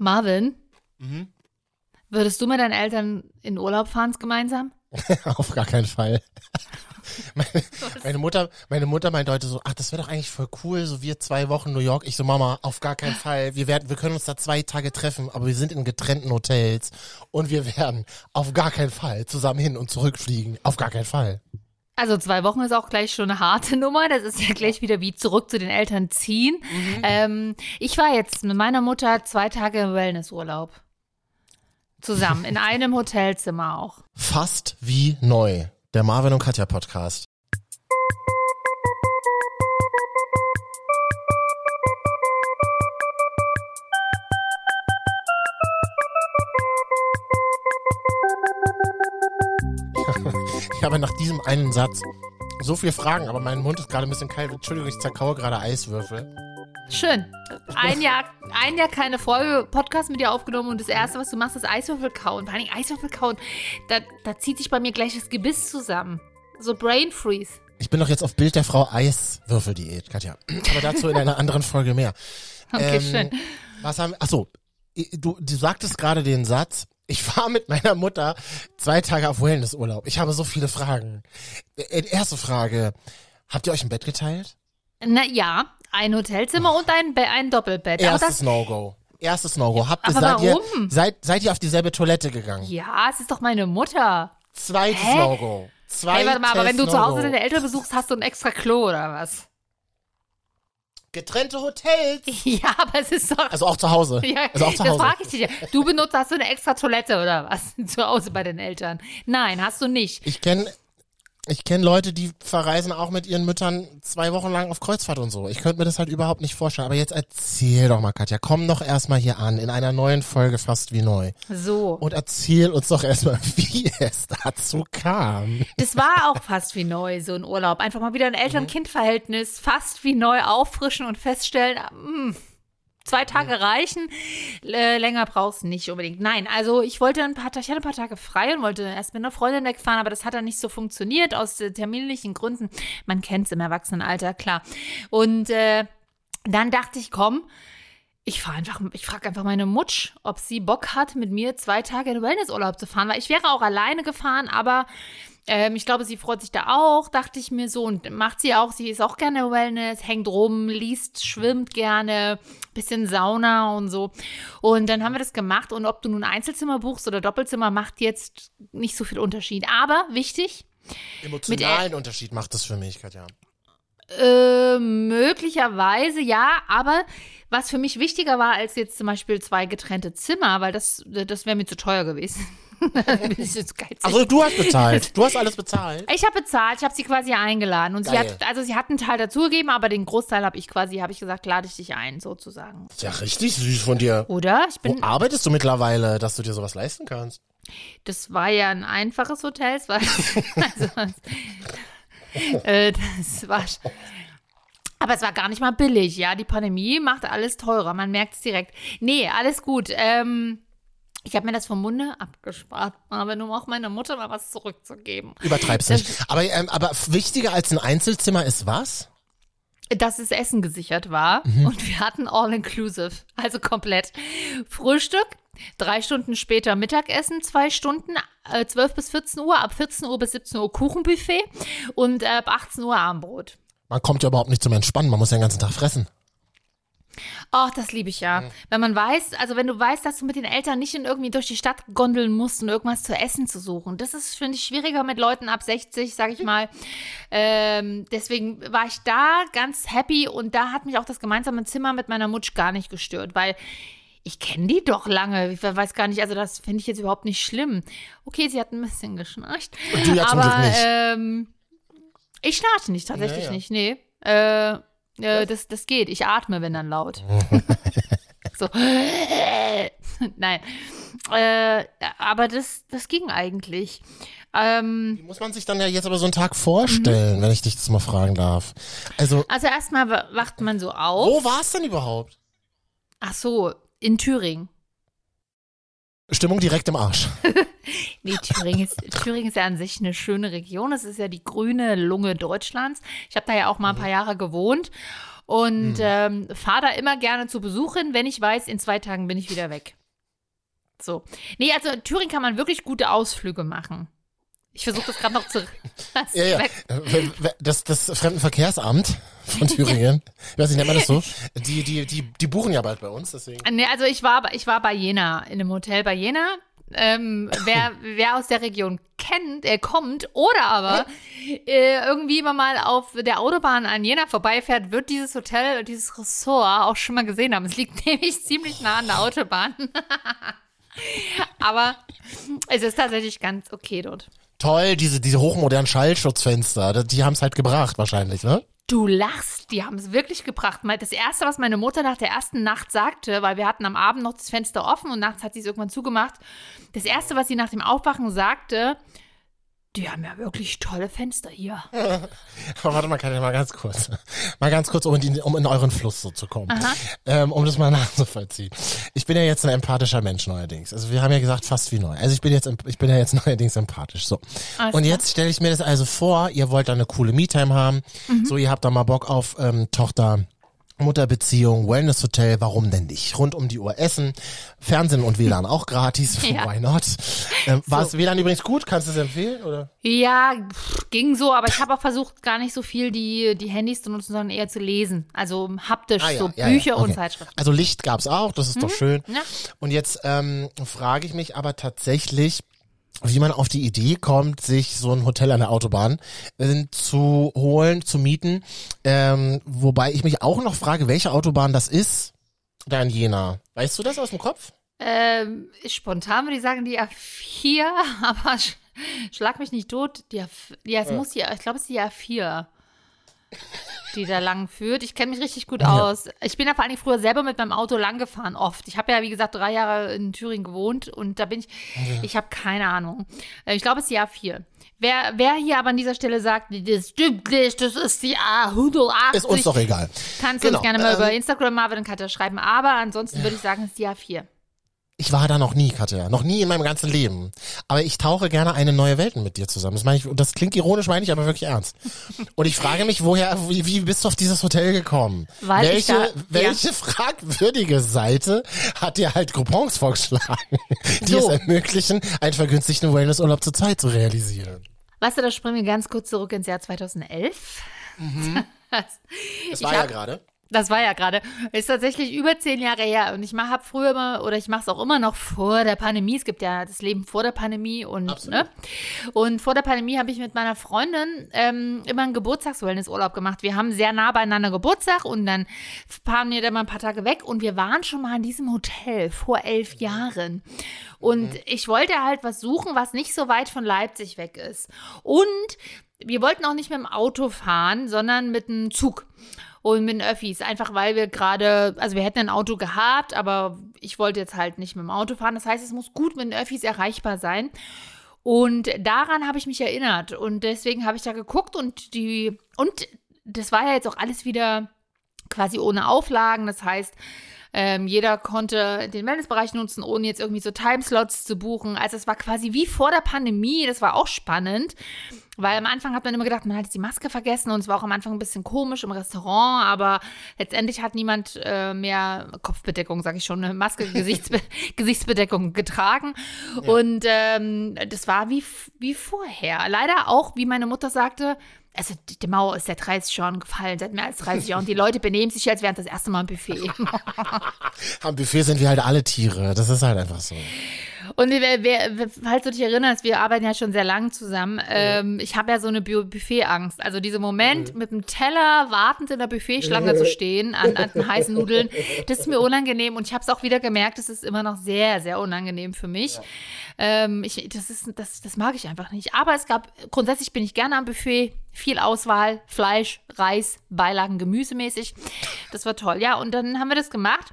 Marvin, Mhm. würdest du mit deinen Eltern in Urlaub fahren gemeinsam? Auf gar keinen Fall. meine, meine Mutter, meine Mutter meint heute so, ach, das wäre doch eigentlich voll cool, so wir zwei Wochen New York. Ich so, Mama, auf gar keinen Fall. Wir werden, wir können uns da zwei Tage treffen, aber wir sind in getrennten Hotels und wir werden auf gar keinen Fall zusammen hin und zurückfliegen. Auf gar keinen Fall. Also zwei Wochen ist auch gleich schon eine harte Nummer. Das ist ja gleich wieder wie zurück zu den Eltern ziehen. Ähm, ich war jetzt mit meiner Mutter zwei Tage im Wellnessurlaub. Zusammen, in einem Hotelzimmer auch. Fast wie neu. Der Marvin und Katja Podcast. Ich habe nach diesem einen Satz so viele Fragen, aber mein Mund ist gerade ein bisschen kalt. Entschuldigung, ich zerkaue gerade Eiswürfel. Schön. Ein Jahr, ein Jahr keine Folge Podcast mit dir aufgenommen und das erste, was du machst, ist Eiswürfel kauen. Vor allem Eiswürfel kauen, da, da zieht sich bei mir gleich das Gebiss zusammen. So Brain Freeze. Ich bin doch jetzt auf Bild der Frau Eiswürfeldiät, Katja. Aber dazu in einer anderen Folge mehr. Okay, Ähm, schön. Was haben Ach so, du, du sagtest gerade den Satz, ich war mit meiner Mutter zwei Tage auf Wellnessurlaub. Ich habe so viele Fragen. Äh, Erste Frage, habt ihr euch ein Bett geteilt? Na ja, ein Hotelzimmer und ein, Be ein Doppelbett. Erstes No-Go. Erstes No-Go. Habt ihr, seid ihr, seid, seid ihr auf dieselbe Toilette gegangen? ja, es ist doch meine Mutter. Zweites? No-Go. Zweites Hey, warte mal, aber wenn du zu Hause deine Eltern besuchst, hast du ein extra Klo oder was? Getrennte Hotels. Ja, aber es ist doch. Also auch zu Hause. Ja, also auch zu das Hause. frage ich dich ja. Du benutzt, hast du eine extra Toilette oder was? Zu Hause bei den Eltern? Nein, hast du nicht. Ich kenne ich kenn Leute, die verreisen auch mit ihren Müttern zwei Wochen lang auf Kreuzfahrt und so. Ich könnte mir das halt überhaupt nicht vorstellen. Aber jetzt erzähl doch mal, Katja, komm doch erstmal hier an in einer neuen Folge fast wie neu. So. Und erzähl uns doch erstmal, wie es dazu kam. Das war auch fast wie neu, so ein Urlaub. Einfach mal wieder ein Eltern-Kind-Verhältnis fast wie neu auffrischen und feststellen, mm, zwei Tage reichen, äh, länger brauchst nicht unbedingt. Nein, also ich wollte ein paar Tage, ich hatte ein paar Tage frei und wollte erst mit einer Freundin wegfahren, aber das hat dann nicht so funktioniert aus äh, terminlichen Gründen. Man kennt es im Erwachsenenalter, klar. Und äh, dann dachte ich, komm, ich fahre einfach, ich frage einfach meine Mutsch, ob sie Bock hat, mit mir zwei Tage in Wellnessurlaub zu fahren, weil ich wäre auch alleine gefahren, aber ähm, ich glaube, sie freut sich da auch, dachte ich mir so und macht sie auch. Sie ist auch gerne Wellness, hängt rum, liest, schwimmt gerne, bisschen Sauna und so. Und dann haben wir das gemacht und ob du nun Einzelzimmer buchst oder Doppelzimmer, macht jetzt nicht so viel Unterschied. Aber wichtig, Emotionalen Unterschied macht das für mich, Katja. Äh, möglicherweise ja, aber was für mich wichtiger war als jetzt zum Beispiel zwei getrennte Zimmer, weil das, das wäre mir zu teuer gewesen. Also du hast bezahlt. Du hast alles bezahlt. ich habe bezahlt, ich habe sie quasi eingeladen und sie Geil. hat, also sie hat einen Teil dazugegeben, aber den Großteil habe ich quasi, habe ich gesagt, lade ich dich ein, sozusagen. Ist ja richtig süß von dir. Oder? Ich Wo bin, arbeitest du mittlerweile, dass du dir sowas leisten kannst? das war ja ein einfaches Hotel, es war, also, äh, das war, aber es war gar nicht mal billig, ja. Die Pandemie macht alles teurer, man merkt es direkt. Nee, alles gut. Ähm, ich habe mir das vom Munde abgespart, aber nur um auch meiner Mutter mal was zurückzugeben. Übertreib's Das- nicht. Aber, ähm, aber wichtiger als ein Einzelzimmer ist was? Dass das Essen gesichert war und wir hatten All-Inclusive, also komplett. Frühstück, drei Stunden später Mittagessen, zwei Stunden, äh, 12 bis 14 Uhr, ab 14 Uhr bis 17 Uhr Kuchenbuffet und äh, ab 18 Uhr Abendbrot. Man kommt ja überhaupt nicht zum Entspannen, man muss ja den ganzen Tag fressen. Ach, das liebe ich ja. Wenn man weiß, also wenn du weißt, dass du mit den Eltern nicht in irgendwie durch die Stadt gondeln musst und irgendwas zu essen zu suchen. Das ist, finde ich, schwieriger mit Leuten ab 60, sag ich mal. Ähm, deswegen war ich da ganz happy und da hat mich auch das gemeinsame Zimmer mit meiner Mutsch gar nicht gestört, weil ich kenne die doch lange. Ich weiß gar nicht, also das finde ich jetzt überhaupt nicht schlimm. Okay, sie hat ein bisschen geschnarcht. Und du ja aber nicht. Ähm, ich schnarche nicht, tatsächlich Ja, ja. nicht, nee. Äh, äh, das, das geht. Ich atme, wenn dann laut. so. Nein. Äh, aber das, das ging eigentlich. Ähm, Wie muss man sich dann ja jetzt aber so einen Tag vorstellen, wenn ich dich das mal fragen darf? Also, also erstmal wa- wacht man so auf. wo war es denn überhaupt? Ach so, in Thüringen. Stimmung direkt im Arsch. Nee, Thüringen ist, Thüringen ist ja an sich eine schöne Region. Es ist ja die grüne Lunge Deutschlands. Ich habe da ja auch mal ein paar Jahre gewohnt. Und Hm. ähm, fahre da immer gerne zu Besuch hin, wenn ich weiß, in zwei Tagen bin ich wieder weg. So. Nee, also in Thüringen kann man wirklich gute Ausflüge machen. Ich versuche das gerade noch zu. Ja, ja. Äh, Das, das Fremdenverkehrsamt von Thüringen, ich weiß nicht, nennt man das so? Die, die, die, die buchen ja bald bei uns, deswegen. Nee, also ich war, ich war bei Jena, in einem Hotel bei Jena. Ähm, wer, wer aus der Region kennt, er kommt oder aber äh, irgendwie immer mal auf der Autobahn an Jena vorbeifährt, wird dieses Hotel, dieses Ressort auch schon mal gesehen haben. Es liegt nämlich ziemlich nah an der Autobahn. aber es ist tatsächlich ganz okay dort. Toll, diese, diese hochmodernen Schallschutzfenster, die haben es halt gebracht wahrscheinlich, ne? Du lachst, die haben es wirklich gebracht. Das erste, was meine Mutter nach der ersten Nacht sagte, weil wir hatten am Abend noch das Fenster offen und nachts hat sie es irgendwann zugemacht. Das erste, was sie nach dem Aufwachen sagte, die haben ja wirklich tolle Fenster hier. Aber warte mal, kann ich mal ganz kurz, mal ganz kurz, um in, um in euren Fluss so zu kommen, ähm, um das mal nachzuvollziehen. Ich bin ja jetzt ein empathischer Mensch neuerdings. Also wir haben ja gesagt, fast wie neu. Also ich bin jetzt, ich bin ja jetzt neuerdings empathisch. So. Alles Und klar. jetzt stelle ich mir das also vor, ihr wollt da eine coole Me-Time haben. Mhm. So, ihr habt da mal Bock auf ähm, Tochter. Mutterbeziehung, Wellness-Hotel, warum denn nicht? Rund um die Uhr essen, Fernsehen und WLAN auch gratis, Ja. why not? Ähm, War So. es WLAN übrigens gut? Kannst du es empfehlen? Oder? Ja, ging so, aber ich habe auch versucht, gar nicht so viel die, die Handys zu nutzen, sondern eher zu lesen. Also haptisch, Ah, ja, so ja, Bücher ja, und okay. Zeitschriften. Also Licht gab's auch, das ist doch schön. Und jetzt ähm, frage ich mich aber tatsächlich, wie man auf die Idee kommt, sich so ein Hotel an der Autobahn äh, zu holen, zu mieten. Ähm, wobei ich mich auch noch frage, welche Autobahn das ist. Da in Jena. Weißt du das aus dem Kopf? Ähm, spontan würde ich sagen die A4, aber sch schlag mich nicht tot. Die A4, ja, es muss die, ich glaube, es ist die A4, die da lang führt. Ich kenne mich richtig gut aus. Ich bin ja vor allen Dingen früher selber mit meinem Auto lang gefahren, oft. Ich habe ja, wie gesagt, drei Jahre in Thüringen gewohnt und da bin ich, ich habe keine Ahnung. Äh, Ich glaube, es ist die A4. Wer, wer hier aber an dieser Stelle sagt, das stimmt nicht, das ist die A180. Ist uns doch egal. Kannst du Genau, uns gerne mal ähm, über Instagram Marvin und Katja schreiben, aber ansonsten würde ich sagen, es ist die A4. Ich war da noch nie, Katja. Noch nie in meinem ganzen Leben. Aber ich tauche gerne eine neue Welten mit dir zusammen. Das meine ich, und das klingt ironisch, meine ich aber wirklich ernst. Und ich frage mich, woher, wie, wie bist du auf dieses Hotel gekommen? Weil welche, da- welche fragwürdige Seite hat dir halt Coupons vorgeschlagen, die So. es ermöglichen, einen vergünstigten Wellnessurlaub zur Zeit zu realisieren? Weißt du, da springen wir ganz kurz zurück ins Jahr 2011. Das, Das war ja hab- gerade. Das war ja gerade. Ist tatsächlich über zehn Jahre her. Und ich habe früher immer, oder ich mache es auch immer noch vor der Pandemie. Es gibt ja das Leben vor der Pandemie und, Absolut. ne? Und vor der Pandemie habe ich mit meiner Freundin ähm, immer einen Geburtstags-Wellness-Urlaub gemacht. Wir haben sehr nah beieinander Geburtstag und dann fahren wir da mal ein paar Tage weg und wir waren schon mal in diesem Hotel vor elf Jahren. Und ich wollte halt was suchen, was nicht so weit von Leipzig weg ist. Und wir wollten auch nicht mit dem Auto fahren, sondern mit dem Zug und mit den Öffis. Einfach weil wir gerade, also wir hätten ein Auto gehabt, aber ich wollte jetzt halt nicht mit dem Auto fahren. Das heißt, es muss gut mit den Öffis erreichbar sein. Und daran habe ich mich erinnert. Und deswegen habe ich da geguckt und die, und das war ja jetzt auch alles wieder quasi ohne Auflagen. Das heißt, ähm, jeder konnte den Wellnessbereich nutzen, ohne jetzt irgendwie so Timeslots zu buchen. Also es war quasi wie vor der Pandemie. Das war auch spannend, weil am Anfang hat man immer gedacht, man hat jetzt die Maske vergessen und es war auch am Anfang ein bisschen komisch im Restaurant, aber letztendlich hat niemand äh, mehr Kopfbedeckung, sage ich schon, eine Maske, Gesichtsbe Gesichtsbedeckung getragen. Und ähm, das war wie, wie vorher. Leider auch, wie meine Mutter sagte, also die Mauer ist seit 30 Jahren gefallen, seit mehr als 30 Jahren. Und die Leute benehmen sich, als wären das erste Mal im Buffet. Am Buffet sind wir halt alle Tiere. Das ist halt einfach so. Und wer, wer, falls du dich erinnerst, wir arbeiten ja schon sehr lang zusammen. Ähm, ich habe ja so eine Bu- Buffetangst. Also dieser Moment, mit dem Teller wartend in der Buffetschlange zu stehen, an, an den heißen Nudeln, das ist mir unangenehm. Und ich habe es auch wieder gemerkt, es ist immer noch sehr, sehr unangenehm für mich. Ähm, ich, das, ist, das, das mag ich einfach nicht. Aber es gab, grundsätzlich bin ich gerne am Buffet. Viel Auswahl, Fleisch, Reis, Beilagen, gemüsemäßig. Das war toll. Ja, und dann haben wir das gemacht.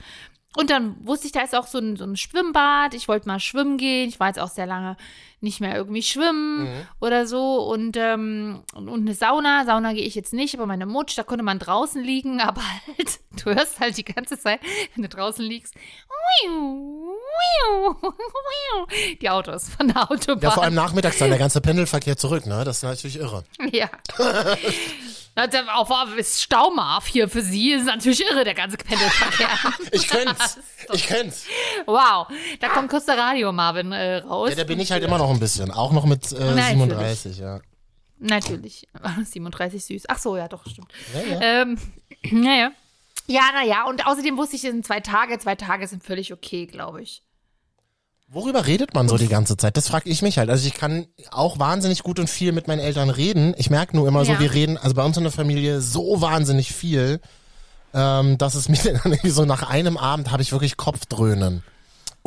Und dann wusste ich, da ist auch so ein, so ein Schwimmbad. Ich wollte mal schwimmen gehen. Ich war jetzt auch sehr lange nicht mehr irgendwie schwimmen oder so. Und, ähm, und, und eine Sauna. Sauna gehe ich jetzt nicht, aber meine Mutsch, da konnte man draußen liegen. Aber halt, du hörst halt die ganze Zeit, wenn du draußen liegst, die Autos von der Autobahn. Ja, vor allem nachmittags dann der ganze Pendelverkehr zurück, ne? Das ist natürlich irre. Ja. Auf, auf ist Staumarf hier für Sie ist natürlich irre, der ganze Pendelverkehr. ich könnte Ich könnte Wow, da kommt kurz der Radio Marvin äh, raus. Ja, da bin ich halt immer noch ein bisschen. Auch noch mit äh, 37, ja. Natürlich. 37 süß. Ach so, ja, doch, stimmt. Ja, ja. Ähm, naja. Ja, naja. Und außerdem wusste ich, es sind zwei Tage. Zwei Tage sind völlig okay, glaube ich. Worüber redet man so die ganze Zeit? Das frage ich mich halt. Also ich kann auch wahnsinnig gut und viel mit meinen Eltern reden. Ich merke nur immer so, Ja. wir reden, also bei uns in der Familie so wahnsinnig viel, ähm, dass es mir dann irgendwie so nach einem Abend habe ich wirklich Kopfdröhnen.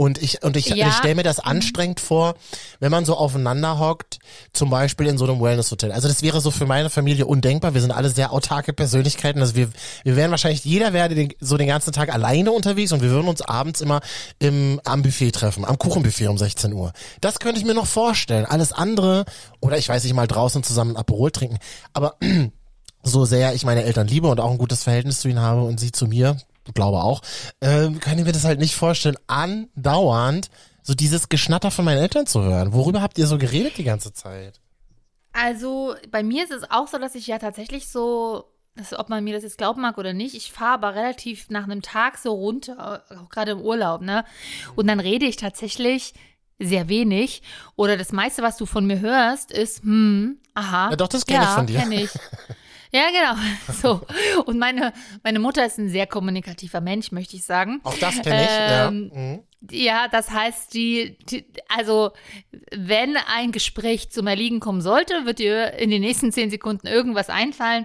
Und ich, und ich, Ja. ich stelle mir das anstrengend vor, wenn man so aufeinander hockt, zum Beispiel in so einem Wellness-Hotel. Also das wäre so für meine Familie undenkbar. Wir sind alle sehr autarke Persönlichkeiten. Also wir, wir wären wahrscheinlich, jeder wäre den, so den ganzen Tag alleine unterwegs und wir würden uns abends immer im, am Buffet treffen, am Kuchenbuffet um 16 Uhr. Das könnte ich mir noch vorstellen. Alles andere, oder ich weiß nicht, mal draußen zusammen ein Aperol trinken. Aber so sehr ich meine Eltern liebe und auch ein gutes Verhältnis zu ihnen habe und sie zu mir, glaube auch, ähm, kann ich mir das halt nicht vorstellen, andauernd so dieses Geschnatter von meinen Eltern zu hören. Worüber habt ihr so geredet die ganze Zeit? Also bei mir ist es auch so, dass ich ja tatsächlich so, dass, ob man mir das jetzt glauben mag oder nicht, ich fahre aber relativ nach einem Tag so runter, auch gerade im Urlaub, ne? Und dann rede ich tatsächlich sehr wenig. Oder das meiste, was du von mir hörst, ist, hm, aha. Ja, doch, das kenn ich von dir. Kenn ich. Ja, genau. So. Und meine, meine Mutter ist ein sehr kommunikativer Mensch, möchte ich sagen. Auch das kenne ich, ja. Ähm, Mhm. Ja, das heißt, die, die, also wenn ein Gespräch zum Erliegen kommen sollte, wird ihr in den nächsten zehn Sekunden irgendwas einfallen,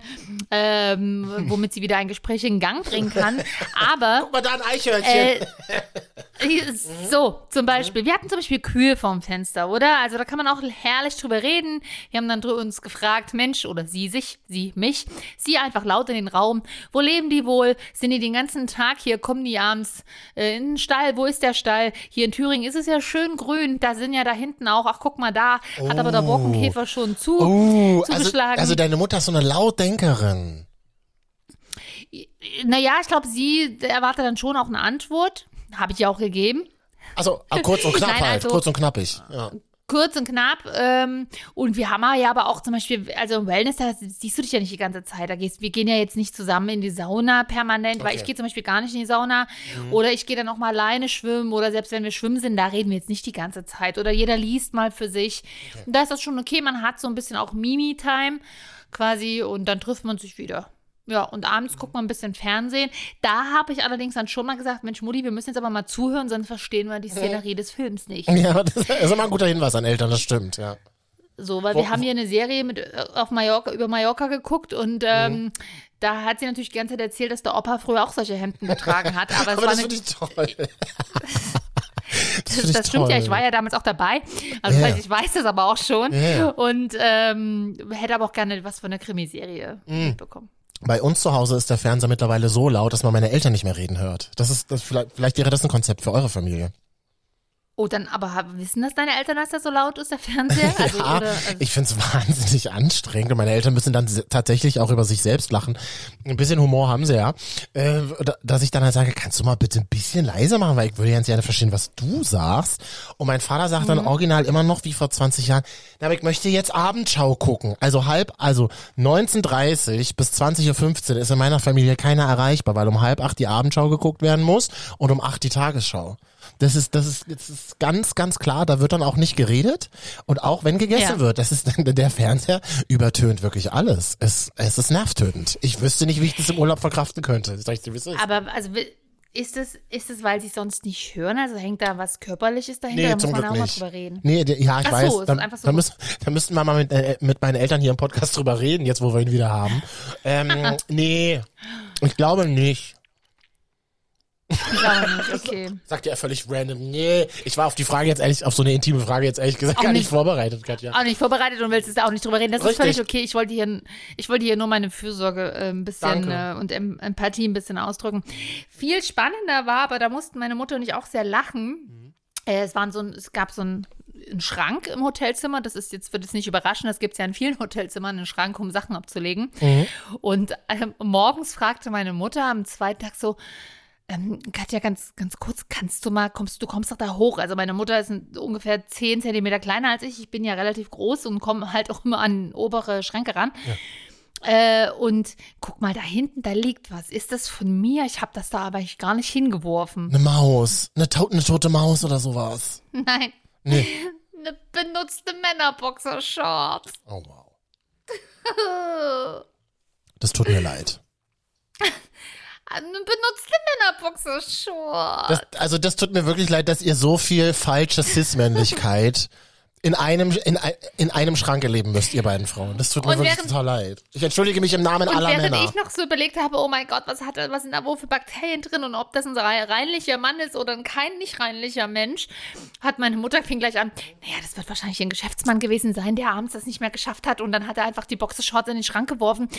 ähm, womit sie wieder ein Gespräch in Gang bringen kann. Aber Guck mal da ein Eichhörnchen. äh, so, zum Beispiel. Wir hatten zum Beispiel Kühe vorm Fenster, oder? Also da kann man auch herrlich drüber reden. Wir haben dann uns gefragt, Mensch, oder sie sich, sie mich, sie einfach laut in den Raum. Wo leben die wohl? Sind die den ganzen Tag hier? Kommen die abends äh, in den Stall? Wo ist der Stall? Hier in Thüringen ist es ja schön grün. Da sind ja da hinten auch, ach guck mal da, hat aber der Borkenkäfer schon zu, Oh, also, zugeschlagen. also deine Mutter ist so eine Lautdenkerin. naja, ich glaube, sie erwartet dann schon auch eine Antwort. Habe ich ja auch gegeben. Also äh, kurz und knapp Nein, halt, also- kurz und knappig. Ja. kurz und knapp. Ähm, und wir haben ja aber auch zum Beispiel, also im Wellness, da siehst du dich ja nicht die ganze Zeit. Da gehst, wir gehen ja jetzt nicht zusammen in die Sauna permanent, weil Okay. ich gehe zum Beispiel gar nicht in die Sauna. Oder ich gehe dann auch mal alleine schwimmen. Oder selbst wenn wir schwimmen sind, da reden wir jetzt nicht die ganze Zeit. Oder jeder liest mal für sich. Und da ist das schon okay. Man hat so ein bisschen auch Mimi-Time quasi und dann trifft man sich wieder. Ja, und abends guckt man ein bisschen Fernsehen. Da habe ich allerdings dann schon mal gesagt, Mensch, Mutti, wir müssen jetzt aber mal zuhören, sonst verstehen wir die Szenerie des Films nicht. Ja, das ist immer ein guter Hinweis an Eltern, das stimmt, ja. So, weil Wo- wir haben hier eine Serie mit, äh, auf Mallorca, über Mallorca geguckt und ähm, Mhm. da hat sie natürlich die ganze Zeit erzählt, dass der Opa früher auch solche Hemden getragen hat. Aber, Aber war das finde ich toll. das, ich das stimmt ja, toll. ich war ja damals auch dabei. Also Ja. das heißt, ich weiß das aber auch schon. Ja. Und ähm, hätte aber auch gerne was von der Krimiserie Mhm. mitbekommen. Bei uns zu Hause ist der Fernseher mittlerweile so laut, dass man meine Eltern nicht mehr reden hört. Das ist, das, vielleicht, vielleicht wäre das ein Konzept für eure Familie. Oh, dann aber wissen das deine Eltern, dass das so laut ist, der Fernseher? Also, ja, oder, also, ich find's wahnsinnig anstrengend und meine Eltern müssen dann tatsächlich auch über sich selbst lachen. Ein bisschen Humor haben sie ja. Äh, da- dass ich dann halt sage, kannst du mal bitte ein bisschen leiser machen, weil ich würde ganz gerne verstehen, was du sagst. Und mein Vater sagt Mhm. dann original immer noch wie vor 20 Jahren, na, aber ich möchte jetzt Abendschau gucken. Also halb, also 19.30 bis 20.15 Uhr ist in meiner Familie keiner erreichbar, weil um halb acht die Abendschau geguckt werden muss und um acht die Tagesschau. Das ist, das ist, das ist ganz, ganz klar. Da wird dann auch nicht geredet. Und auch wenn gegessen Ja. wird, das ist der Fernseher übertönt wirklich alles. Es, es ist nervtötend. Ich wüsste nicht, wie ich das im Urlaub verkraften könnte. Aber also ist es, ist es, weil sie sonst nicht hören? Also hängt da was Körperliches dahinter? da Nee, muss zum man auch mal nicht. drüber reden. Nee, ja, ich Ach so, weiß. es ist da, einfach so. da, müssen, da müssten wir mal mit, äh, mit meinen Eltern hier im Podcast drüber reden, jetzt wo wir ihn wieder haben. Ähm, nee, ich glaube nicht. Nicht, okay. Sagt er völlig random. Nee, ich war auf die Frage jetzt ehrlich, auf so eine intime Frage jetzt ehrlich gesagt Auch gar nicht nicht. vorbereitet, Katja. Auch nicht vorbereitet und willst da auch nicht drüber reden. Das ist Richtig. völlig okay. Ich wollte hier, ich wollte hier nur meine Fürsorge äh, ein bisschen äh, und em Empathie ein bisschen ausdrücken. Viel spannender war, aber da mussten meine Mutter und ich auch sehr lachen. Äh, es, waren so ein, es gab so ein einen Schrank im Hotelzimmer. Das ist jetzt, wird es nicht überraschen, das gibt es ja in vielen Hotelzimmern, einen Schrank, um Sachen abzulegen. Und ähm, morgens fragte meine Mutter am zweiten Tag so, ähm, Katja, ganz, ganz kurz, kannst du mal, kommst du kommst doch da hoch. Also meine Mutter ist ungefähr 10 Zentimeter kleiner als ich. Ich bin ja relativ groß und komme halt auch immer an obere Schränke ran. Äh, und guck mal, da hinten, da liegt was. Ist das von mir? Ich habe das da aber ich gar nicht hingeworfen. Eine Maus. Eine, to eine tote Maus oder sowas. Nein. Nee. Eine benutzte Männerboxershorts. Oh wow. Das tut mir leid. Benutzte Männerboxershorts. Das, also das tut mir wirklich leid, dass ihr so viel falsche Cis-Männlichkeit in einem, in, in einem Schrank erleben müsst, ihr beiden Frauen. Das tut mir Und wirklich während- total leid. Ich entschuldige mich im Namen aller während Männer. ich noch so überlegt habe, oh mein Gott, was hat er, was sind da wohl für Bakterien drin und ob das ein rei- reinlicher Mann ist oder ein kein nicht reinlicher Mensch, hat meine Mutter fing gleich an, naja, das wird wahrscheinlich ein Geschäftsmann gewesen sein, der abends das nicht mehr geschafft hat und dann hat er einfach die Boxershorts in den Schrank geworfen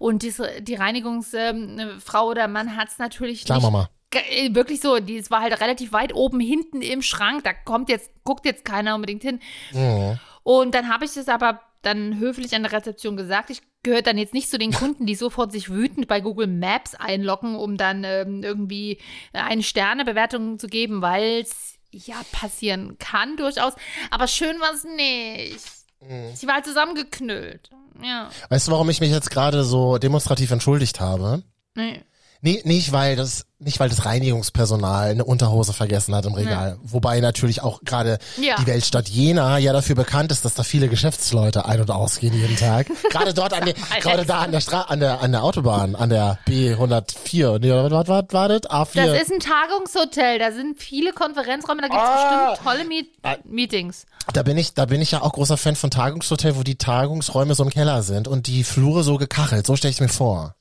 und diese, die Reinigungsfrau oder Mann hat es natürlich Klar, nicht Mama. Äh, Wirklich so, die es war halt relativ weit oben hinten im Schrank, da kommt jetzt, guckt jetzt keiner unbedingt hin. Mhm. Und dann habe ich es aber dann höflich an der Rezeption gesagt. Ich gehöre dann jetzt nicht zu den Kunden, die sofort sich wütend bei Google Maps einloggen, um dann ähm, irgendwie eine Sternebewertung zu geben, weil es ja passieren kann durchaus. Aber schön war es nicht. Mhm. Sie war halt zusammengeknüllt. Ja. Weißt du, warum ich mich jetzt gerade so demonstrativ entschuldigt habe? Nee. Nee, nicht weil das, nicht weil das Reinigungspersonal eine Unterhose vergessen hat im Regal. Wobei natürlich auch gerade Ja. die Weltstadt Jena ja dafür bekannt ist, dass da viele Geschäftsleute ein- und ausgehen jeden Tag. gerade dort an der, gerade da an der Stra an der, an der Autobahn, an der B104. Nee, was, war das? A4. Das ist ein Tagungshotel, da sind viele Konferenzräume, da gibt es Ah. bestimmt tolle Meet Meetings. Da bin ich, da bin ich ja auch großer Fan von Tagungshotel, wo die Tagungsräume so im Keller sind und die Flure so gekachelt. So stelle ich mir vor.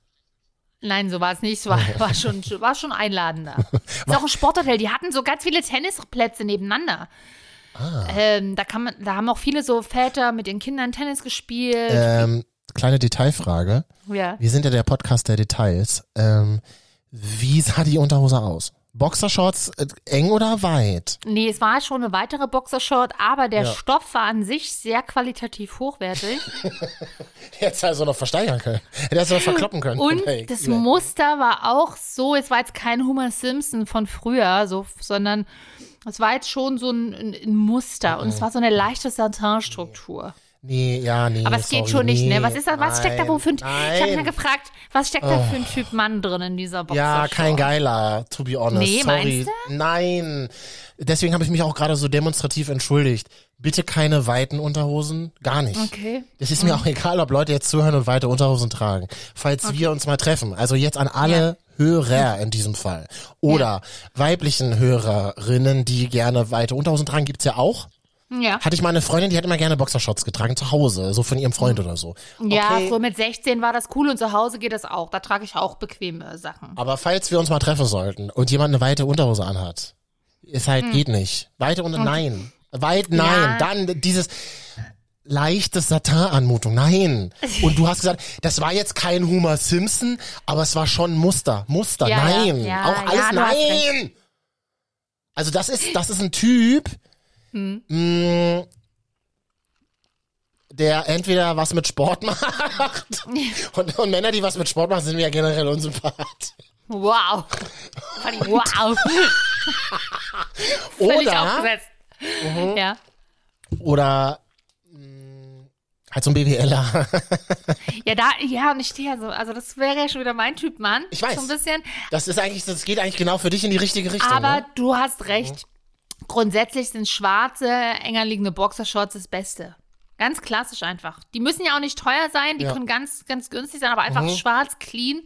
Nein, so war es nicht. Es war, war, schon, war schon einladender. ist auch ein Sporthotel. Die hatten so ganz viele Tennisplätze nebeneinander. Ah. Ähm, da, kann man, da haben auch viele so Väter mit ihren Kindern Tennis gespielt. Ähm, kleine Detailfrage. ja. Wir sind ja der Podcast der Details. Ähm, wie sah die Unterhose aus? Boxershorts äh, eng oder weit? Nee, es war schon eine weitere Boxershort, aber der Ja. Stoff war an sich sehr qualitativ hochwertig. Hättest du also noch versteigern können. Hättest du noch verkloppen können. Und Hey, das eBay. Muster war auch so, es war jetzt kein Homer Simpson von früher, so, sondern es war jetzt schon so ein, ein, Muster und es war so eine leichte Satin-Struktur. Nee, ja, nee. Aber es geht sorry, schon nicht, ne? nee, Was ist da, was steckt da wohl für ein, nein, ich habe mich nein. gefragt, was steckt da für ein Typ Mann drin in dieser Box? Ja, kein geiler, to be honest. Nee, Sorry. Nein. Deswegen habe ich mich auch gerade so demonstrativ entschuldigt. Bitte keine weiten Unterhosen, gar nicht. Okay. Das ist mir auch egal, ob Leute jetzt zuhören und weite Unterhosen tragen. Falls wir uns mal treffen, also jetzt an alle Hörer in diesem Fall oder weiblichen Hörerinnen, die gerne weite Unterhosen tragen, gibt's ja auch. Ja. Hatte ich mal eine Freundin, die hat immer gerne Boxershorts getragen, zu Hause, so von ihrem Freund oder so. Ja, Okay. so mit 16 war das cool und zu Hause geht das auch. Da trage ich auch bequeme Sachen. Aber falls wir uns mal treffen sollten und jemand eine weite Unterhose anhat, ist halt, geht nicht. Weite Unter, nein. Weit, nein. Hm. Ja. Dann dieses leichte Satin-Anmutung, nein. Und du hast gesagt, das war jetzt kein Homer Simpson, aber es war schon Muster, Muster, Ja, nein. ja, Auch alles nein. Also das ist, das ist ein Typ, Hm. mh, der entweder was mit Sport macht und, und Männer, die was mit Sport machen, sind mir ja generell unsympathisch. Wow. Wow. Oder, aufgesetzt. Ja. oder mh, halt so ein BWLer. Ja, da, ja, und ich stehe ja so. Also, das wäre ja schon wieder mein Typ Mann. Ich weiß. So ein bisschen. Das ist eigentlich, das geht eigentlich genau für dich in die richtige Richtung. Aber ne? du hast recht. Grundsätzlich sind schwarze, enger liegende Boxershorts das Beste. Ganz klassisch einfach. Die müssen ja auch nicht teuer sein, die Ja. können ganz, ganz günstig sein, aber einfach schwarz, clean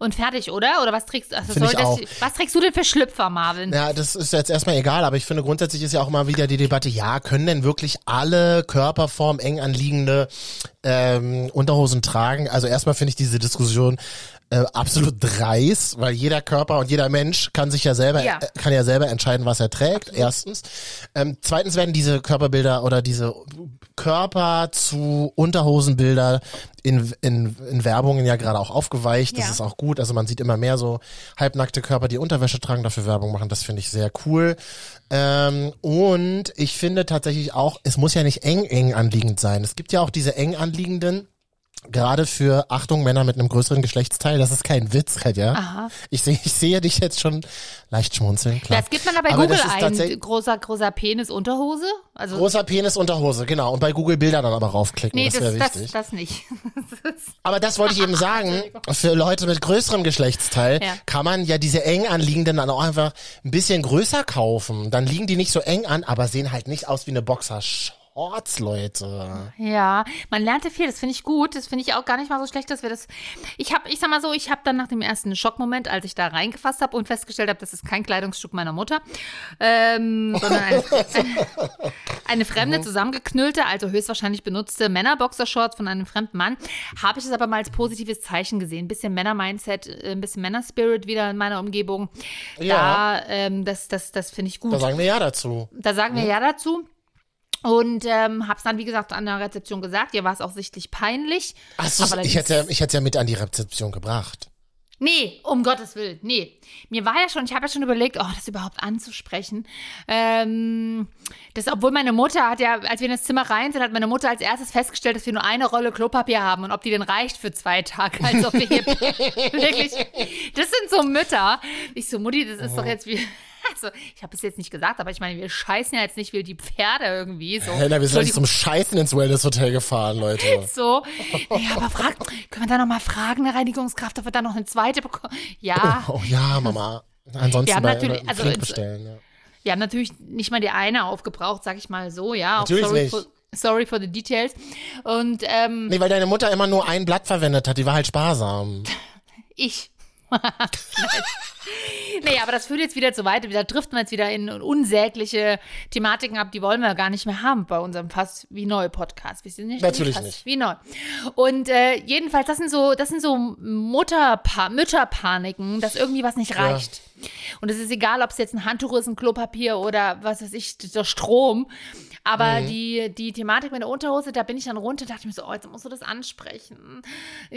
und fertig, oder? Oder was trägst du? Also soll das, was trägst du denn für Schlüpfer, Marvin? Ja, das ist jetzt erstmal egal, aber ich finde grundsätzlich ist ja auch immer wieder die Debatte, ja, können denn wirklich alle Körperformen eng anliegende ähm, Unterhosen tragen? Also erstmal finde ich diese Diskussion äh, absolut dreist, weil jeder Körper und jeder Mensch kann sich ja selber Ja. äh, kann ja selber entscheiden, was er trägt. Erstens, ähm, zweitens werden diese Körperbilder oder diese Körper zu Unterhosenbilder in, in, in Werbungen ja gerade auch aufgeweicht. Das Ja. ist auch gut. Also man sieht immer mehr so halbnackte Körper, die Unterwäsche tragen, dafür Werbung machen. Das finde ich sehr cool. Ähm, und ich finde tatsächlich auch, es muss ja nicht eng eng anliegend sein. Es gibt ja auch diese eng anliegenden gerade für Achtung Männer mit einem größeren Geschlechtsteil, das ist kein Witz, Katja. Aha. Ich sehe ich sehe dich jetzt schon leicht schmunzeln, klar. Das gibt man aber bei Aber Google das ein. Großer, großer Penis, Unterhose. Also, Großer Penis Unterhose, genau. Und bei Google Bilder dann aber raufklicken, nee, das das, wäre das, wichtig. das, nicht. aber das wollte ich eben sagen, für Leute mit größerem Geschlechtsteil Ja. kann man ja diese eng anliegenden dann auch einfach ein bisschen größer kaufen. Dann liegen die nicht so eng an, aber sehen halt nicht aus wie eine Boxer-Shorts, Leute. Ja, man lernte viel, das finde ich gut. Das finde ich auch gar nicht mal so schlecht, dass wir das. Ich habe, ich sag mal so, ich habe dann nach dem ersten Schockmoment, als ich da reingefasst habe und festgestellt habe, das ist kein Kleidungsstück meiner Mutter, ähm, sondern eine, eine, eine fremde, zusammengeknüllte, also höchstwahrscheinlich benutzte Männerboxershorts von einem fremden Mann, habe ich es aber mal als positives Zeichen gesehen. Ein bisschen Männer-Mindset, äh, ein bisschen Männer-Spirit wieder in meiner Umgebung. Ja. Da, ähm, das, das, das finde ich gut. Da sagen wir ja dazu. Da sagen wir ja dazu. Und ähm, hab's dann, wie gesagt, an der Rezeption gesagt. Ihr war es auch sichtlich peinlich. Achso, ich hätte, ich hätte ja mit an die Rezeption gebracht. Nee, um Gottes Willen, nee. Mir war ja schon, ich habe ja schon überlegt, oh, das überhaupt anzusprechen. Ähm, das, obwohl meine Mutter hat ja, als wir in das Zimmer rein sind, hat meine Mutter als erstes festgestellt, dass wir nur eine Rolle Klopapier haben und ob die denn reicht für zwei Tage. Als ob wir hier wirklich, das sind so Mütter. Ich so, Mutti, das ist doch jetzt wie, also ich habe es jetzt nicht gesagt, aber ich meine, wir scheißen ja jetzt nicht wie die Pferde irgendwie. So. Helena, wir sind nicht zum Scheißen ins Wellness-Hotel gefahren, Leute. So, ja, aber frag, können wir da nochmal fragen, eine Reinigungskraft, ob wir da noch eine zweite bekommen? Ja, Oh ja, Mama. Ansonsten Wir haben bei natürlich- äh, also bestellen. Ja. wir haben natürlich nicht mal die eine aufgebraucht, sag ich mal so, ja. Natürlich sorry, nicht. For, sorry for the details. Und ähm, Nee, weil deine Mutter immer nur ein Blatt verwendet hat. Die war halt sparsam. ich. nee, aber das führt jetzt wieder zu weit. Da trifft man jetzt wieder in unsägliche Thematiken ab, die wollen wir gar nicht mehr haben bei unserem fast wie neu Podcast. Wir sind nicht Natürlich fast nicht. Wie neu. Und äh, jedenfalls, das sind so, das sind so Mutterpa Mütterpaniken, dass irgendwie was nicht reicht. Und es ist egal, ob es jetzt ein Handtuch ist, ein Klopapier oder was weiß ich, der Strom. Aber die, die Thematik mit der Unterhose, da bin ich dann runter, dachte ich mir so, oh, jetzt musst du das ansprechen.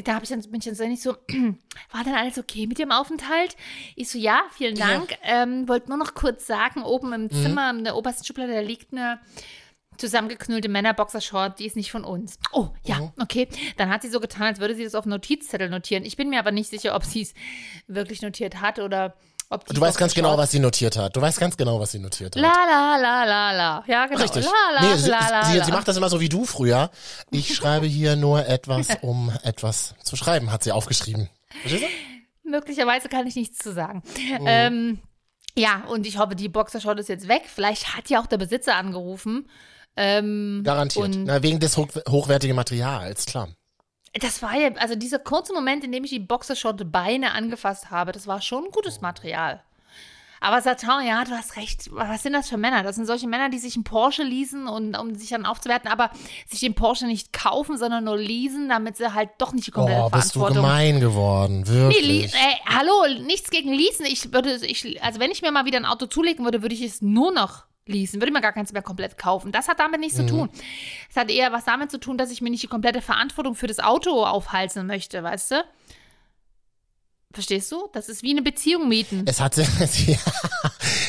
Da ich dann, bin ich dann so nicht so, war dann alles okay mit dem Aufenthalt? Ich so, ja, vielen Dank. Ähm, Wollte nur noch kurz sagen, oben im Zimmer, in der obersten Schublade, da liegt eine zusammengeknüllte Männerboxershort, die ist nicht von uns. Oh, ja, okay. Dann hat sie so getan, als würde sie das auf Notizzettel notieren. Ich bin mir aber nicht sicher, ob sie es wirklich notiert hat oder ob die Du weißt ganz genau, was sie notiert hat. Du weißt ganz genau, was sie notiert hat. La la la la la. Ja, genau. Richtig. La la nee, sie, la sie, sie macht das immer so wie du früher. Ich schreibe hier nur etwas, um etwas zu schreiben, hat sie aufgeschrieben. Verstehst du? Möglicherweise kann ich nichts zu sagen. Oh. Ähm, ja, und ich hoffe, die Boxershort ist jetzt weg. Vielleicht hat ja auch der Besitzer angerufen. Ähm, Garantiert. Na, wegen des hoch, hochwertigen Materials, klar. das war ja, also dieser kurze Moment, in dem ich die Boxershort-Beine angefasst habe, das war schon gutes Material. Aber Satan, ja, du hast recht. Was sind das für Männer? Das sind solche Männer, die sich einen Porsche leasen, und, um sich dann aufzuwerten, aber sich den Porsche nicht kaufen, sondern nur leasen, damit sie halt doch nicht die komplette Oh, bist du Verantwortung gemein geworden, Nee, wirklich. li- ey, hallo, nichts gegen Leasen. Ich würde, ich, also wenn ich mir mal wieder ein Auto zulegen würde, würde ich es nur noch leasen. Würde ich mir gar keins mehr komplett kaufen. Das hat damit nichts Mhm. zu tun. Es hat eher was damit zu tun, dass ich mir nicht die komplette Verantwortung für das Auto aufhalsen möchte, weißt du? Verstehst du? Das ist wie eine Beziehung mieten. es hatte, ja,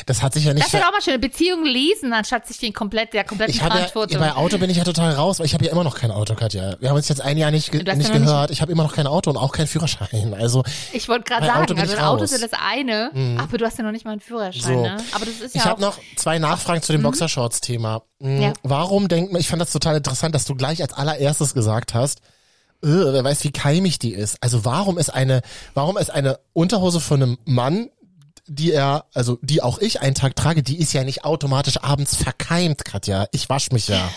das hat sich ja nicht. Das ist ja auch mal schön, eine Beziehung leasen, anstatt sich den komplett, der kompletten ich habe ja, Verantwortung. bei Auto bin ich ja total raus, weil ich habe ja immer noch kein Auto, Katja. Wir haben uns jetzt ein Jahr nicht, nicht ja noch nicht- gehört. Ich habe immer noch kein Auto und auch keinen Führerschein. Also ich wollte gerade Auto sagen, bin also ich ein Auto. Mhm. ist ja das eine, aber du hast ja noch nicht mal einen Führerschein, So. ne? Aber das ist ich ja habe auch. noch zwei Nachfragen zu dem Boxershorts-Thema. Mm, Ja. Warum denkt man, ich fand das total interessant, dass du gleich als allererstes gesagt hast, wer weiß, wie keimig die ist. Also warum ist eine, warum ist eine Unterhose von einem Mann, die er, also die auch ich einen Tag trage, die ist ja nicht automatisch abends verkeimt, Katja. Ich wasch mich ja.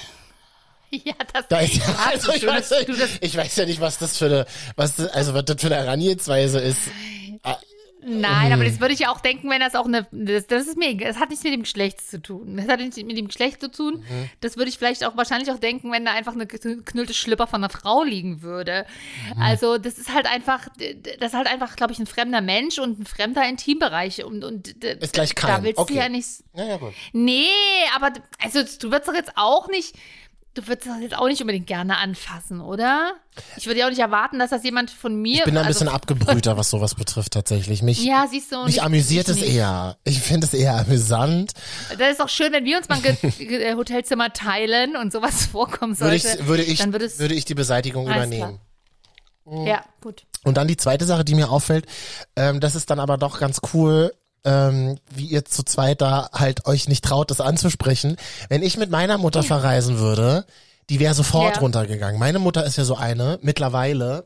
ja, das, Da ist ja, also ich, weiß, ich weiß ja nicht, was das für eine, was das, also was das für eine Herangehensweise ist. Nein, Mhm. aber das würde ich auch denken, wenn das auch eine. Das, das ist mir egal. Das hat nichts mit dem Geschlecht zu tun. Das hat nichts mit dem Geschlecht zu tun. Mhm. Das würde ich vielleicht auch wahrscheinlich auch denken, wenn da einfach eine geknüllte Schlipper von einer Frau liegen würde. Mhm. Also, das ist halt einfach, das ist halt einfach, glaube ich, ein fremder Mensch und ein fremder Intimbereich. Und, und Ist gleich da keim. willst Okay. du ja nicht. Ja, ja, gut. Nee, aber also du würdest doch jetzt auch nicht. Du würdest das jetzt auch nicht unbedingt gerne anfassen, oder? Ich würde ja auch nicht erwarten, dass das jemand von mir. Ich bin da ein also, bisschen abgebrühter, was sowas betrifft, tatsächlich. Mich, Ja, siehst du. mich ich- amüsiert es eher. Ich finde es eher amüsant. Das ist auch schön, wenn wir uns mal ein Ge- Hotelzimmer teilen und sowas vorkommen Würde sollte. ich, würde ich, dann würde würde ich die Beseitigung übernehmen. Ja, gut. Und dann die zweite Sache, die mir auffällt, ähm, das ist dann aber doch ganz cool, ähm, wie ihr zu zweit da halt euch nicht traut, das anzusprechen. Wenn ich mit meiner Mutter verreisen würde, die wäre sofort Ja. runtergegangen. Meine Mutter ist ja so eine, mittlerweile,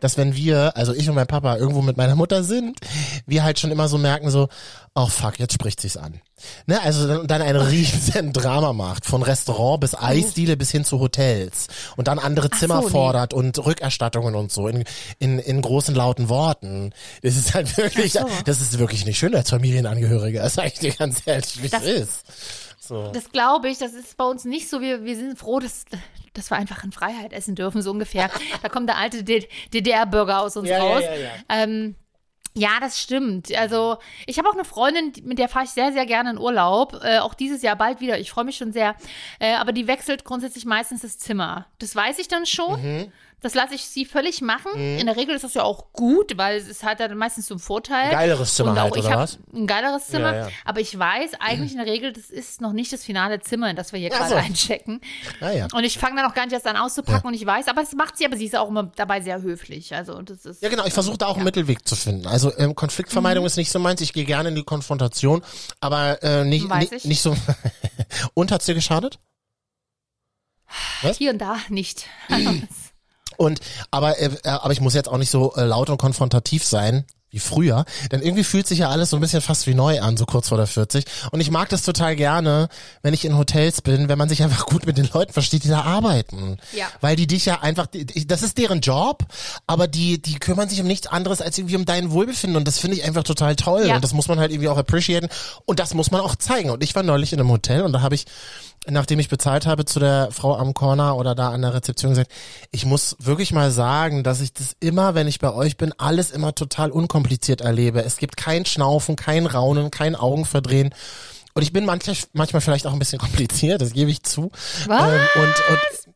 dass wenn wir, also ich und mein Papa irgendwo mit meiner Mutter sind, wir halt schon immer so merken so, oh fuck, jetzt spricht sich's an. Ne, also dann, dann ein riesen Drama macht, von Restaurant bis Eisdiele bis hin zu Hotels und dann andere Zimmer so, nee. fordert und Rückerstattungen und so in, in, in großen lauten Worten. Das ist halt wirklich, so. das ist wirklich nicht schön als Familienangehöriger, das sag ich dir ganz ehrlich, wie es Das- ist. So. Das glaube ich, das ist bei uns nicht so. Wir, wir sind froh, dass, dass wir einfach in Freiheit essen dürfen, so ungefähr. Da kommt der alte DDR-Bürger aus uns Ja, ja, raus. ja, ja. Ähm, ja, das stimmt. Also ich habe auch eine Freundin, mit der fahre ich sehr, sehr gerne in Urlaub. Äh, auch dieses Jahr bald wieder. Ich freue mich schon sehr. Äh, aber die wechselt grundsätzlich meistens das Zimmer. Das weiß ich dann schon. Mhm. Das lasse ich sie völlig machen. In der Regel ist das ja auch gut, weil es halt dann meistens zum Vorteil. Ein geileres Zimmer halt, oder was? Ein geileres Zimmer. Ja, ja. Aber ich weiß eigentlich in der Regel, das ist noch nicht das finale Zimmer, in das wir hier gerade so. einchecken. Ah, ja. Und ich fange dann auch gar nicht erst an auszupacken und ich weiß, aber es macht sie, aber sie ist auch immer dabei sehr höflich. Also das ist. Ja, genau. Ich versuche da auch einen Mittelweg zu finden. Also ähm, Konfliktvermeidung ist nicht so meins. Ich gehe gerne in die Konfrontation, aber äh, nicht, nicht, ich. nicht so. Und hat's dir geschadet? Hier und da nicht. Und aber äh, äh, aber ich muss jetzt auch nicht so äh, laut und konfrontativ sein wie früher, denn irgendwie fühlt sich ja alles so ein bisschen fast wie neu an, so kurz vor der 40. Und ich mag das total gerne, wenn ich in Hotels bin, wenn man sich einfach gut mit den Leuten versteht, die da arbeiten. Ja. Weil die dich ja einfach, das ist deren Job, aber die, die kümmern sich um nichts anderes als irgendwie um dein Wohlbefinden. Und das finde ich einfach total toll. Ja. Und das muss man halt irgendwie auch appreciaten. Und das muss man auch zeigen. Und ich war neulich in einem Hotel und da habe ich nachdem ich bezahlt habe, zu der Frau am Corner oder da an der Rezeption gesagt, ich muss wirklich mal sagen, dass ich das immer, wenn ich bei euch bin, alles immer total unkompliziert erlebe. Es gibt kein Schnaufen, kein Raunen, kein Augenverdrehen. Und ich bin manchmal, manchmal vielleicht auch ein bisschen kompliziert, das gebe ich zu. Was? Ähm, und, und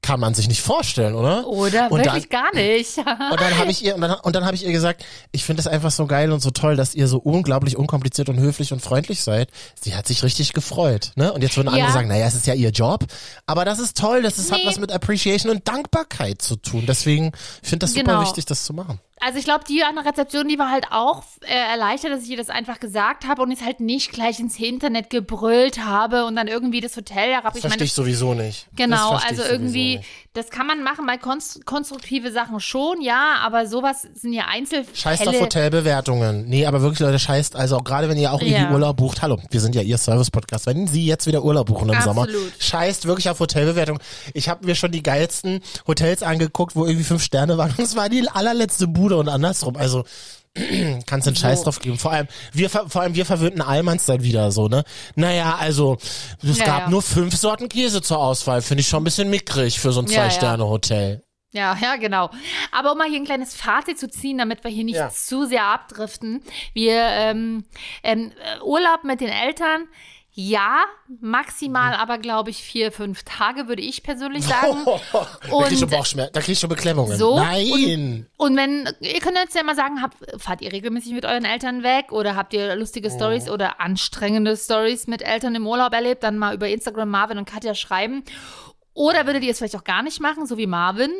kann man sich nicht vorstellen, oder? Oder und wirklich gar nicht. Und dann habe ich ihr und dann, und dann habe ich ihr gesagt, ich finde es einfach so geil und so toll, dass ihr so unglaublich unkompliziert und höflich und freundlich seid. Sie hat sich richtig gefreut, ne? Und jetzt würden andere Ja. sagen, naja, es ist ja ihr Job, aber das ist toll, das ist, hat Nee. was mit Appreciation und Dankbarkeit zu tun. Deswegen ich finde das super Genau. wichtig, das zu machen. Also ich glaube, die an der Rezeption, die war halt auch äh, erleichtert, dass ich ihr das einfach gesagt habe und jetzt halt nicht gleich ins Internet gebrüllt habe und dann irgendwie das Hotel herab. Ich Verstehe ich sowieso nicht. Das Genau, also irgendwie, das kann man machen bei konst konstruktive Sachen schon, ja, aber sowas sind ja Einzelfälle. Scheißt auf Hotelbewertungen. Nee, aber wirklich, Leute, scheißt, also auch gerade wenn ihr auch irgendwie Ja. Urlaub bucht, hallo, wir sind ja ihr Service-Podcast, wenn Sie jetzt wieder Urlaub buchen im Sommer, Absolut. scheißt wirklich auf Hotelbewertungen. Ich habe mir schon die geilsten Hotels angeguckt, wo irgendwie fünf Sterne waren und es war die allerletzte Bude und andersrum. Also kannst du einen Scheiß drauf geben. Vor allem, wir, vor allem wir verwöhnten Allmanns dann wieder so, ne? Naja, also, es Ja, gab ja. nur fünf Sorten Käse zur Auswahl. Finde ich schon ein bisschen mickrig für so ein Ja. Zwei-Sterne-Hotel. Ja, ja, genau. Aber um mal hier ein kleines Fazit zu ziehen, damit wir hier nicht zu sehr abdriften. Wir, ähm, ähm, äh, Urlaub mit den Eltern, ja, maximal Mhm. aber, glaube ich, vier, fünf Tage, würde ich persönlich sagen. da krieg ich schon Und- Bauchschmerzen, da krieg ich schon Beklemmungen. So, Nein! Und wenn, ihr könnt jetzt ja mal sagen, habt, fahrt ihr regelmäßig mit euren Eltern weg oder habt ihr lustige Stories oder anstrengende Stories mit Eltern im Urlaub erlebt, dann mal über Instagram Marvin und Katja schreiben. Oder würdet ihr es vielleicht auch gar nicht machen, so wie Marvin?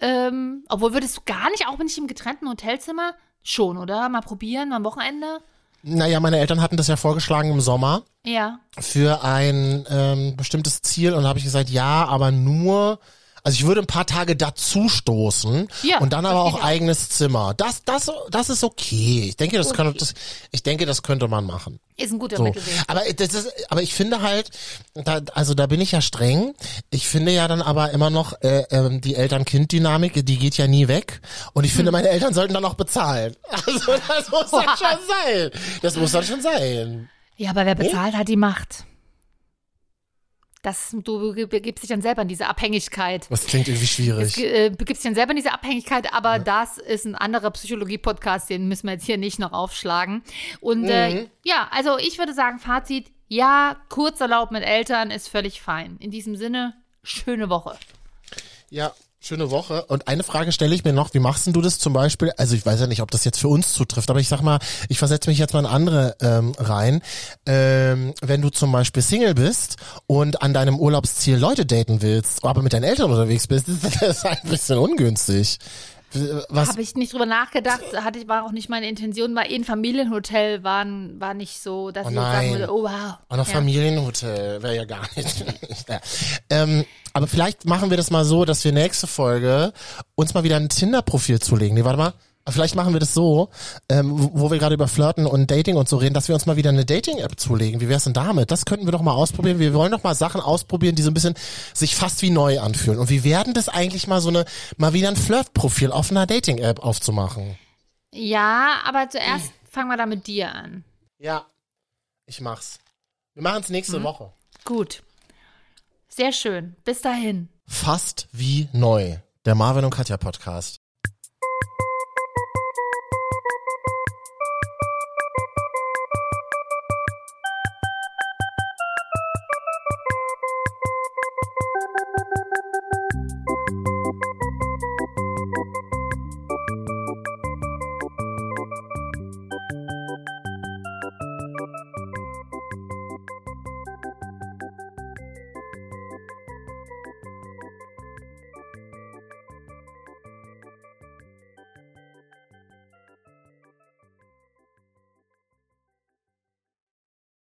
Ähm, obwohl würdest du gar nicht, auch wenn ich im getrennten Hotelzimmer? Schon, oder? Mal probieren, mal am Wochenende? Naja, meine Eltern hatten das ja vorgeschlagen im Sommer Ja. für ein ähm, bestimmtes Ziel und da habe ich gesagt, ja, aber nur, also ich würde ein paar Tage dazu stoßen Ja, und dann aber auch eigenes Zimmer. Das, das, das ist okay. Ich denke, das Okay. könnte, das, ich denke, das könnte man machen. Ist ein guter So. Mittelweg. Aber das ist, aber ich finde halt, da, also da bin ich ja streng. Ich finde ja dann aber immer noch äh, ähm, die Eltern-Kind-Dynamik, die geht ja nie weg. Und ich Hm. finde, meine Eltern sollten dann auch bezahlen. Also das muss dann schon sein. Das muss dann schon sein. Ja, aber wer bezahlt, hat die Macht. Das, du begibst dich dann selber in diese Abhängigkeit. Das klingt irgendwie Es schwierig. ge- äh, begibst dich dann selber in diese Abhängigkeit, aber das ist ein anderer Psychologie-Podcast, den müssen wir jetzt hier nicht noch aufschlagen. Und Mhm. äh, ja, also ich würde sagen, Fazit, ja, Kurzurlaub mit Eltern ist völlig fein. In diesem Sinne, schöne Woche. Ja, Schöne Woche. Und eine Frage stelle ich mir noch, wie machst denn du das zum Beispiel? Also ich weiß ja nicht, ob das jetzt für uns zutrifft, aber ich sag mal, ich versetze mich jetzt mal in andere ähm, rein. Ähm, wenn du zum Beispiel Single bist und an deinem Urlaubsziel Leute daten willst, aber mit deinen Eltern unterwegs bist, ist das ein bisschen ungünstig. Was? Habe ich nicht drüber nachgedacht, hatte ich, war auch nicht meine Intention, weil eh ein Familienhotel war, war nicht so, dass Oh ich jetzt sagen würde, oh wow. Auch noch Ja. Familienhotel wäre ja gar nicht. ähm, aber vielleicht machen wir das mal so, dass wir nächste Folge uns mal wieder ein Tinder-Profil zulegen. Nee, warte mal. Vielleicht machen wir das so, ähm, wo wir gerade über Flirten und Dating und so reden, dass wir uns mal wieder eine Dating-App zulegen. Wie wär's denn damit? Das könnten wir doch mal ausprobieren. Wir wollen doch mal Sachen ausprobieren, die so ein bisschen sich fast wie neu anfühlen. Und wie werden das eigentlich mal so eine, mal wieder ein Flirt-Profil auf einer Dating-App aufzumachen? Ja, aber zuerst fangen wir da mit dir an. Ja, ich mach's. Wir machen's nächste Woche. Gut. Sehr schön. Bis dahin. Fast wie neu. Der Marvin und Katja Podcast.